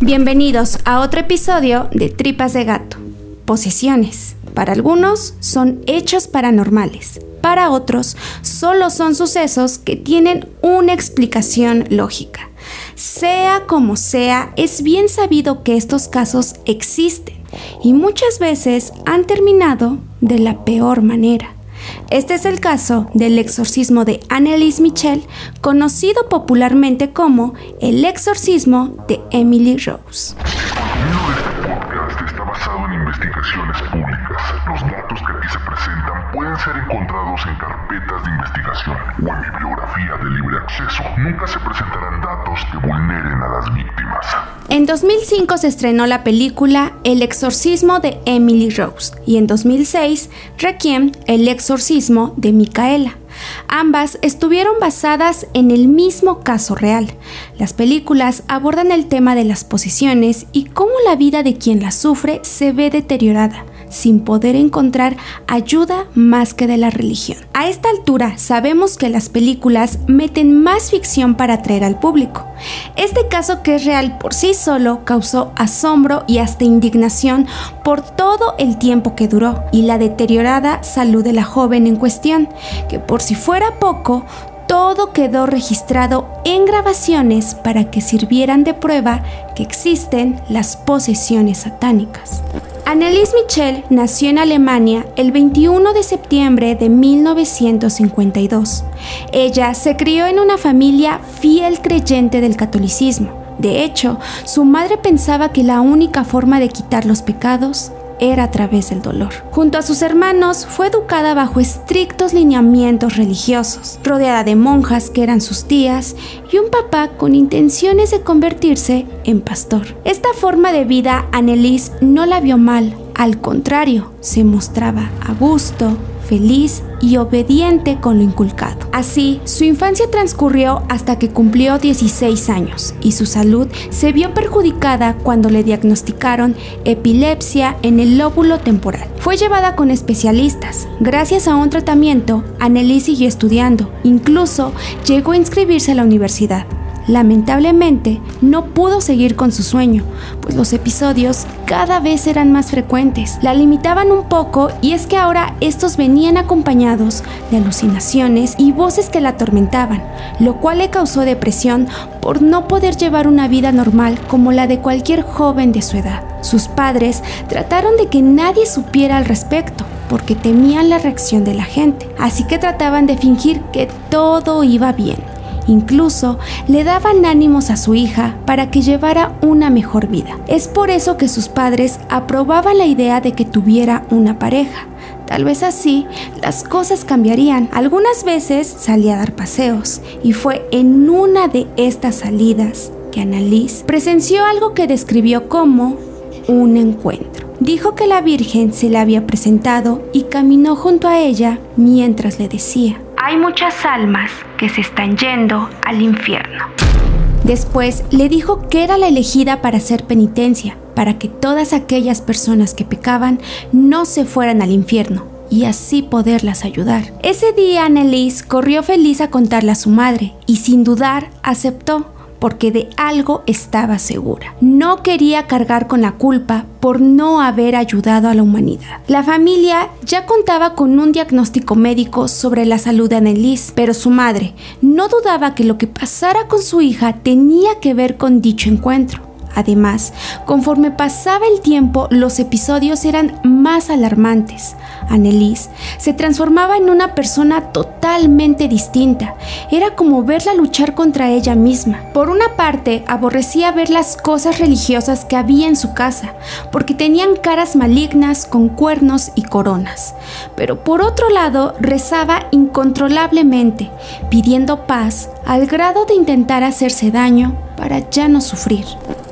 Bienvenidos a otro episodio de Tripas de Gato. Posesiones. Para algunos son hechos paranormales. Para otros solo son sucesos que tienen una explicación lógica. Sea como sea, es bien sabido que estos casos existen y muchas veces han terminado de la peor manera. Este es el caso del exorcismo de Annelise Michel, conocido popularmente como el exorcismo de Emily Rose. Este podcast está basado en investigaciones públicas. Los datos que aquí se presentan pueden ser encontrados en carpetas de investigación o en bibliografía de libre acceso. Nunca se presentarán datos que vulneren a las víctimas. En 2005 se estrenó la película El exorcismo de Emily Rose y en 2006 Requiem, El exorcismo de Micaela. Ambas estuvieron basadas en el mismo caso real. Las películas abordan el tema de las posesiones y cómo la vida de quien las sufre se ve deteriorada sin poder encontrar ayuda más que de la religión. A esta altura sabemos que las películas meten más ficción para atraer al público. Este caso que es real por sí solo causó asombro y hasta indignación por todo el tiempo que duró y la deteriorada salud de la joven en cuestión, que por si fuera poco, todo quedó registrado en grabaciones para que sirvieran de prueba que existen las posesiones satánicas. Annelies Michel nació en Alemania el 21 de septiembre de 1952. Ella se crió en una familia fiel creyente del catolicismo. De hecho, su madre pensaba que la única forma de quitar los pecados era a través del dolor. Junto a sus hermanos fue educada bajo estrictos lineamientos religiosos, rodeada de monjas que eran sus tías y un papá con intenciones de convertirse en pastor. Esta forma de vida Annelies no la vio mal, al contrario, se mostraba a gusto, feliz y obediente con lo inculcado. Así, su infancia transcurrió hasta que cumplió 16 años y su salud se vio perjudicada cuando le diagnosticaron epilepsia en el lóbulo temporal. Fue llevada con especialistas. Gracias a un tratamiento, Anneli siguió estudiando. Incluso llegó a inscribirse a la universidad. Lamentablemente, no pudo seguir con su sueño, pues los episodios cada vez eran más frecuentes. La limitaban un poco y es que ahora estos venían acompañados de alucinaciones y voces que la atormentaban, lo cual le causó depresión por no poder llevar una vida normal como la de cualquier joven de su edad. Sus padres trataron de que nadie supiera al respecto porque temían la reacción de la gente, así que trataban de fingir que todo iba bien. Incluso le daban ánimos a su hija para que llevara una mejor vida. Es por eso que sus padres aprobaban la idea de que tuviera una pareja. Tal vez así las cosas cambiarían. Algunas veces salía a dar paseos y fue en una de estas salidas que Annalise presenció algo que describió como un encuentro. Dijo que la Virgen se le había presentado y caminó junto a ella mientras le decía, hay muchas almas que se están yendo al infierno. Después le dijo que era la elegida para hacer penitencia, para que todas aquellas personas que pecaban no se fueran al infierno y así poderlas ayudar. Ese día Annelise corrió feliz a contarle a su madre y sin dudar aceptó porque de algo estaba segura. No quería cargar con la culpa por no haber ayudado a la humanidad. La familia ya contaba con un diagnóstico médico sobre la salud de Annelise, pero su madre no dudaba que lo que pasara con su hija tenía que ver con dicho encuentro. Además, conforme pasaba el tiempo, los episodios eran más alarmantes. Annelise se transformaba en una persona totalmente distinta. Era como verla luchar contra ella misma. Por una parte, aborrecía ver las cosas religiosas que había en su casa, porque tenían caras malignas con cuernos y coronas. Pero por otro lado, rezaba incontrolablemente, pidiendo paz al grado de intentar hacerse daño para ya no sufrir.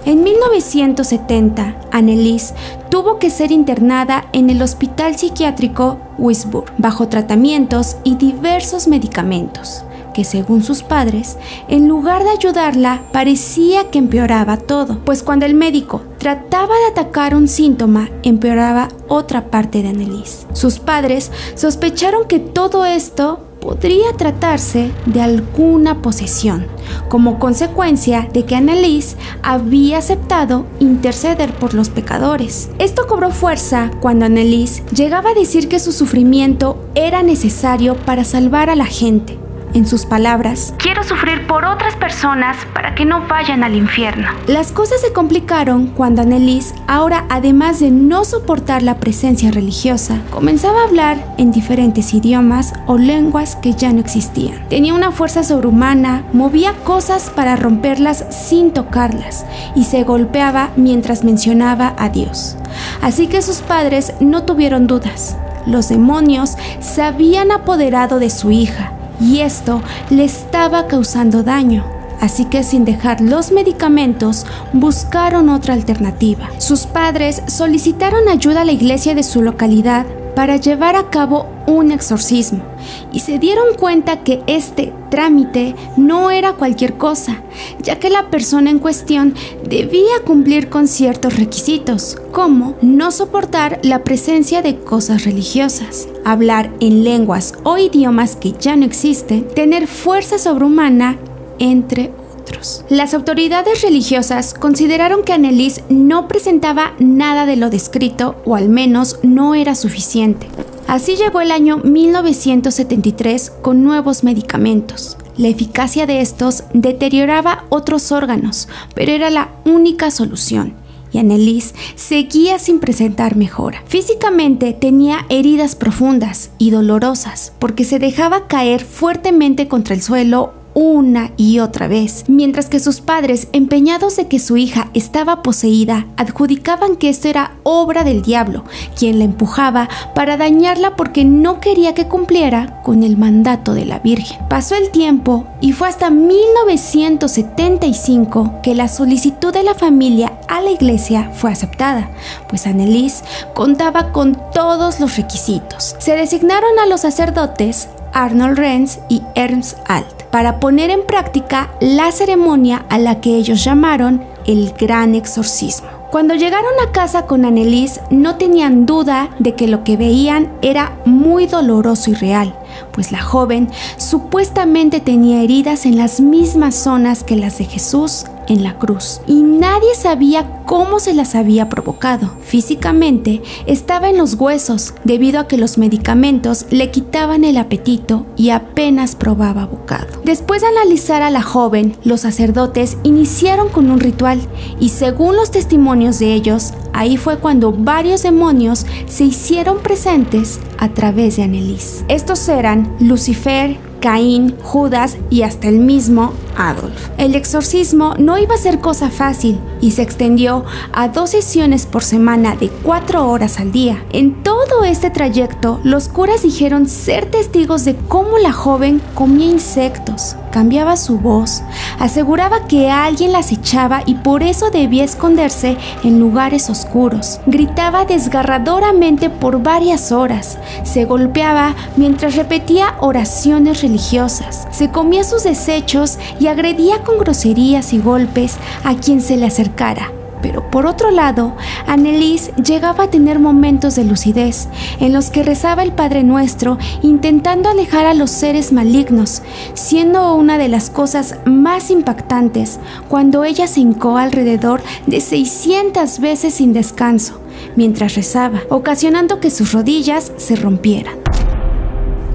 En 1970, Annelise tuvo que ser internada en el Hospital Psiquiátrico Wisburg bajo tratamientos y diversos medicamentos que según sus padres, en lugar de ayudarla, parecía que empeoraba todo, pues cuando el médico trataba de atacar un síntoma, empeoraba otra parte de Annelise. Sus padres sospecharon que todo esto podría tratarse de alguna posesión, como consecuencia de que Annelies había aceptado interceder por los pecadores. Esto cobró fuerza cuando Annelies llegaba a decir que su sufrimiento era necesario para salvar a la gente en sus palabras, quiero sufrir por otras personas para que no vayan al infierno. Las cosas se complicaron cuando Annelies, ahora además de no soportar la presencia religiosa, comenzaba a hablar en diferentes idiomas o lenguas que ya no existían. Tenía una fuerza sobrehumana, movía cosas para romperlas sin tocarlas y se golpeaba mientras mencionaba a Dios. Así que sus padres no tuvieron dudas. Los demonios se habían apoderado de su hija y esto le estaba causando daño. Así que sin dejar los medicamentos, buscaron otra alternativa. Sus padres solicitaron ayuda a la iglesia de su localidad para llevar a cabo un exorcismo y se dieron cuenta que este trámite no era cualquier cosa, ya que la persona en cuestión debía cumplir con ciertos requisitos, como no soportar la presencia de cosas religiosas, hablar en lenguas o idiomas que ya no existen, tener fuerza sobrehumana, entre otros. Las autoridades religiosas consideraron que Annelies no presentaba nada de lo descrito o al menos no era suficiente. Así llegó el año 1973 con nuevos medicamentos. La eficacia de estos deterioraba otros órganos, pero era la única solución y Annelies seguía sin presentar mejora. Físicamente tenía heridas profundas y dolorosas porque se dejaba caer fuertemente contra el suelo una y otra vez, mientras que sus padres, empeñados de que su hija estaba poseída, adjudicaban que esto era obra del diablo, quien la empujaba para dañarla porque no quería que cumpliera con el mandato de la Virgen. Pasó el tiempo y fue hasta 1975 que la solicitud de la familia a la iglesia fue aceptada, pues Annelies contaba con todos los requisitos. Se designaron a los sacerdotes Arnold Renz y Ernst Alt para poner en práctica la ceremonia a la que ellos llamaron el Gran Exorcismo. Cuando llegaron a casa con Annelies no tenían duda de que lo que veían era muy doloroso y real, pues la joven supuestamente tenía heridas en las mismas zonas que las de Jesús en la cruz y nadie sabía cómo se las había provocado. Físicamente estaba en los huesos debido a que los medicamentos le quitaban el apetito y apenas probaba bocado. Después de analizar a la joven, los sacerdotes iniciaron con un ritual y según los testimonios de ellos, ahí fue cuando varios demonios se hicieron presentes a través de Annelies. Estos eran Lucifer, Caín, Judas y hasta el mismo Adolf. El exorcismo no iba a ser cosa fácil y se extendió a dos sesiones por semana de cuatro horas al día. En todo este trayecto, los curas dijeron ser testigos de cómo la joven comía insectos, cambiaba su voz, aseguraba que alguien las echaba y por eso debía esconderse en lugares oscuros. Gritaba desgarradoramente por varias horas, se golpeaba mientras repetía oraciones religiosas, se comía sus desechos y agredía con groserías y golpes a quien se le acercara. Pero por otro lado, Annelies llegaba a tener momentos de lucidez en los que rezaba el Padre Nuestro intentando alejar a los seres malignos, siendo una de las cosas más impactantes cuando ella se hincó alrededor de 600 veces sin descanso mientras rezaba, ocasionando que sus rodillas se rompieran.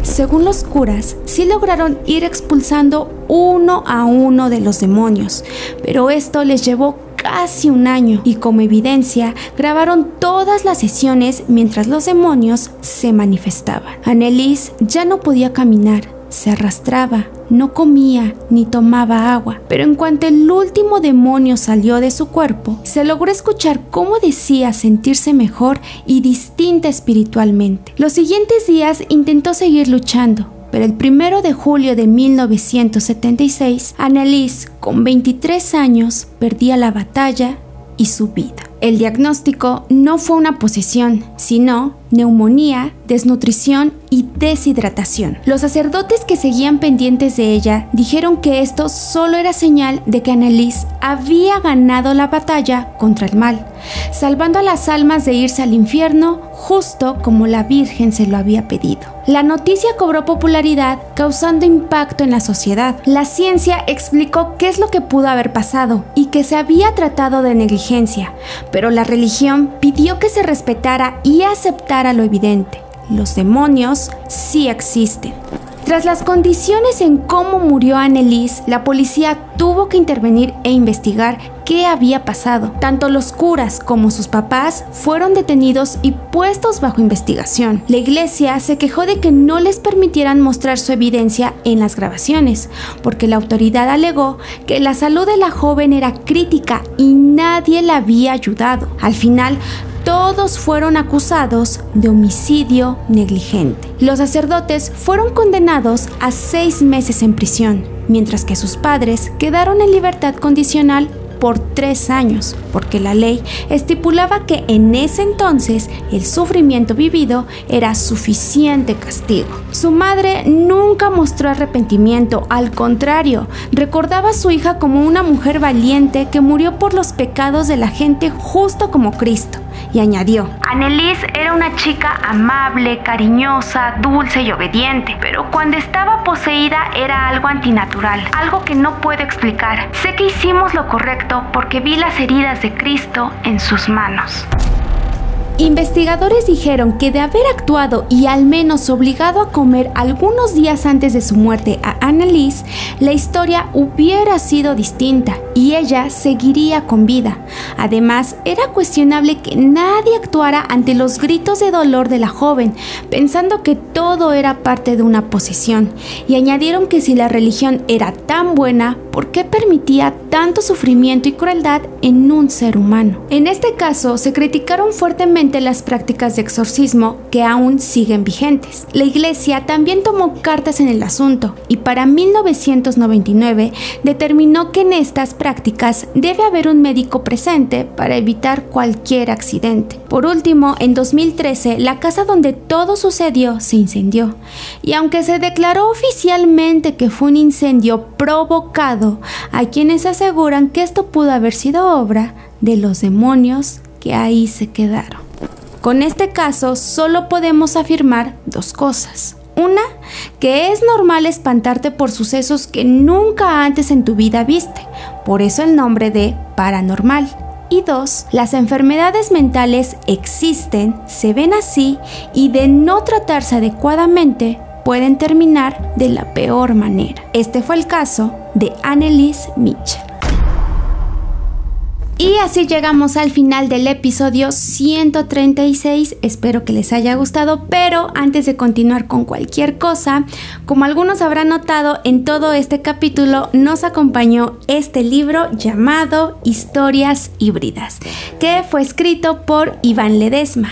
Según los curas, sí lograron ir expulsando uno a uno de los demonios, pero esto les llevó casi un año y como evidencia grabaron todas las sesiones mientras los demonios se manifestaban. Annelies ya no podía caminar, se arrastraba, no comía ni tomaba agua, pero en cuanto el último demonio salió de su cuerpo, se logró escuchar cómo decía sentirse mejor y distinta espiritualmente. Los siguientes días intentó seguir luchando, pero el primero de julio de 1976, Annelies, con 23 años, perdía la batalla y su vida. El diagnóstico no fue una posesión, sino neumonía, desnutrición y deshidratación. Los sacerdotes que seguían pendientes de ella dijeron que esto solo era señal de que Annelies había ganado la batalla contra el mal, salvando a las almas de irse al infierno justo como la Virgen se lo había pedido. La noticia cobró popularidad, causando impacto en la sociedad. La ciencia explicó qué es lo que pudo haber pasado y que se había tratado de negligencia, pero la religión pidió que se respetara y aceptara lo evidente. Los demonios sí existen. Tras las condiciones en cómo murió Annelies, la policía tuvo que intervenir e investigar qué había pasado. Tanto los curas como sus papás fueron detenidos y puestos bajo investigación. La iglesia se quejó de que no les permitieran mostrar su evidencia en las grabaciones, porque la autoridad alegó que la salud de la joven era crítica y nadie la había ayudado. Al final, todos fueron acusados de homicidio negligente. Los sacerdotes fueron condenados a seis meses en prisión, mientras que sus padres quedaron en libertad condicional por tres años, porque la ley estipulaba que en ese entonces el sufrimiento vivido era suficiente castigo. Su madre nunca mostró arrepentimiento, al contrario, recordaba a su hija como una mujer valiente que murió por los pecados de la gente justo como Cristo y añadió, Annelies era una chica amable, cariñosa, dulce y obediente, pero cuando estaba poseída era algo antinatural, algo que no puedo explicar. Sé que hicimos lo correcto porque vi las heridas de Cristo en sus manos. Investigadores dijeron que de haber actuado y al menos obligado a comer algunos días antes de su muerte a Annalise, la historia hubiera sido distinta y ella seguiría con vida. Además, era cuestionable que nadie actuara ante los gritos de dolor de la joven, pensando que todo era parte de una posesión, y añadieron que si la religión era tan buena, ¿por qué permitía tanto sufrimiento y crueldad en un ser humano? En este caso, se criticaron fuertemente las prácticas de exorcismo que aún siguen vigentes. La iglesia también tomó cartas en el asunto y para 1999 determinó que en estas prácticas debe haber un médico presente para evitar cualquier accidente. Por último, en 2013, la casa donde todo sucedió se incendió y aunque se declaró oficialmente que fue un incendio provocado, hay quienes aseguran que esto pudo haber sido obra de los demonios que ahí se quedaron. Con este caso solo podemos afirmar dos cosas. Una, que es normal espantarte por sucesos que nunca antes en tu vida viste, por eso el nombre de paranormal. Y dos, las enfermedades mentales existen, se ven así y de no tratarse adecuadamente pueden terminar de la peor manera. Este fue el caso de Annelies Mitchell. Y así llegamos al final del episodio 136. Espero que les haya gustado, pero antes de continuar con cualquier cosa, como algunos habrán notado, en todo este capítulo nos acompañó este libro llamado Historias híbridas, que fue escrito por Iván Ledesma.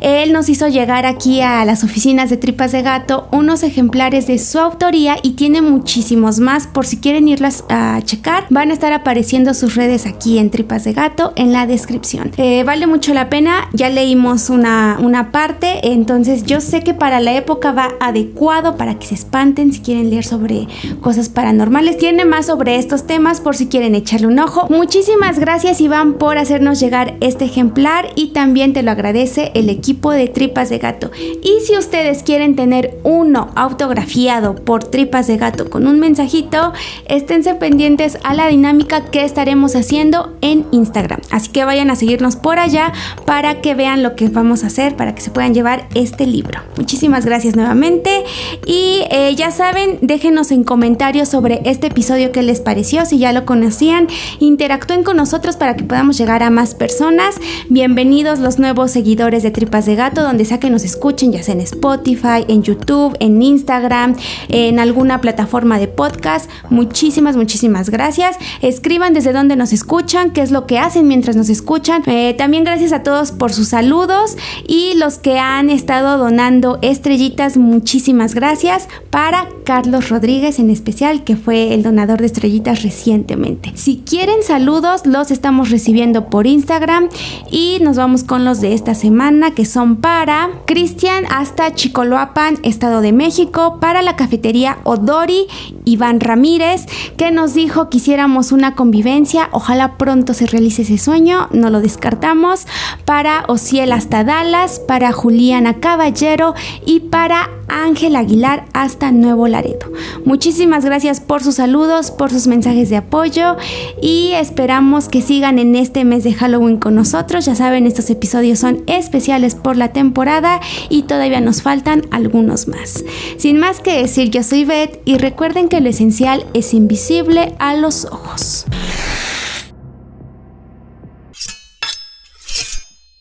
Él nos hizo llegar aquí a las oficinas de Tripas de Gato unos ejemplares de su autoría y tiene muchísimos más. Por si quieren irlas a checar, van a estar apareciendo sus redes aquí en Tripas de Gato en la descripción. Eh, vale mucho la pena, ya leímos una, una parte, entonces yo sé que para la época va adecuado para que se espanten si quieren leer sobre cosas paranormales. Tiene más sobre estos temas por si quieren echarle un ojo. Muchísimas gracias Iván por hacernos llegar este ejemplar y también te lo agradece el equipo de Tripas de Gato. Y si ustedes quieren tener uno autografiado por Tripas de Gato con un mensajito, esténse pendientes a la dinámica que estaremos haciendo en Instagram. Así que vayan a seguirnos por allá para que vean lo que vamos a hacer, para que se puedan llevar este libro. Muchísimas gracias nuevamente y eh, ya saben, déjenos en comentarios sobre este episodio que les pareció, si ya lo conocían, interactúen con nosotros para que podamos llegar a más personas. Bienvenidos los nuevos seguidores de Tripas de Gato, donde sea que nos escuchen, ya sea en Spotify, en YouTube, en Instagram, en alguna plataforma de podcast. Muchísimas, muchísimas gracias. Escriban desde dónde nos escuchan, qué es lo que hacen mientras nos escuchan. Eh, también gracias a todos por sus saludos y los que han estado donando estrellitas, muchísimas gracias. Para Carlos Rodríguez en especial, que fue el donador de estrellitas recientemente. Si quieren saludos, los estamos recibiendo por Instagram y nos vamos con los de esta semana que son para Cristian hasta Chicoloapan, Estado de México, para la cafetería Odori Iván Ramírez, que nos dijo que hiciéramos una convivencia. Ojalá pronto se realice ese sueño, no lo descartamos. Para Ociel hasta Dallas, para Juliana Caballero y para Ángel Aguilar hasta Nuevo Laredo. Muchísimas gracias por sus saludos, por sus mensajes de apoyo y esperamos que sigan en este mes de Halloween con nosotros. Ya saben, estos episodios son especiales por la temporada y todavía nos faltan algunos más. Sin más que decir, yo soy Beth y recuerden que lo esencial es invisible a los ojos.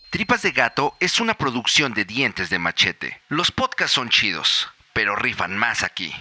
Tripas de Gato es una producción de dientes de machete. Los podcasts son chidos, pero rifan más aquí.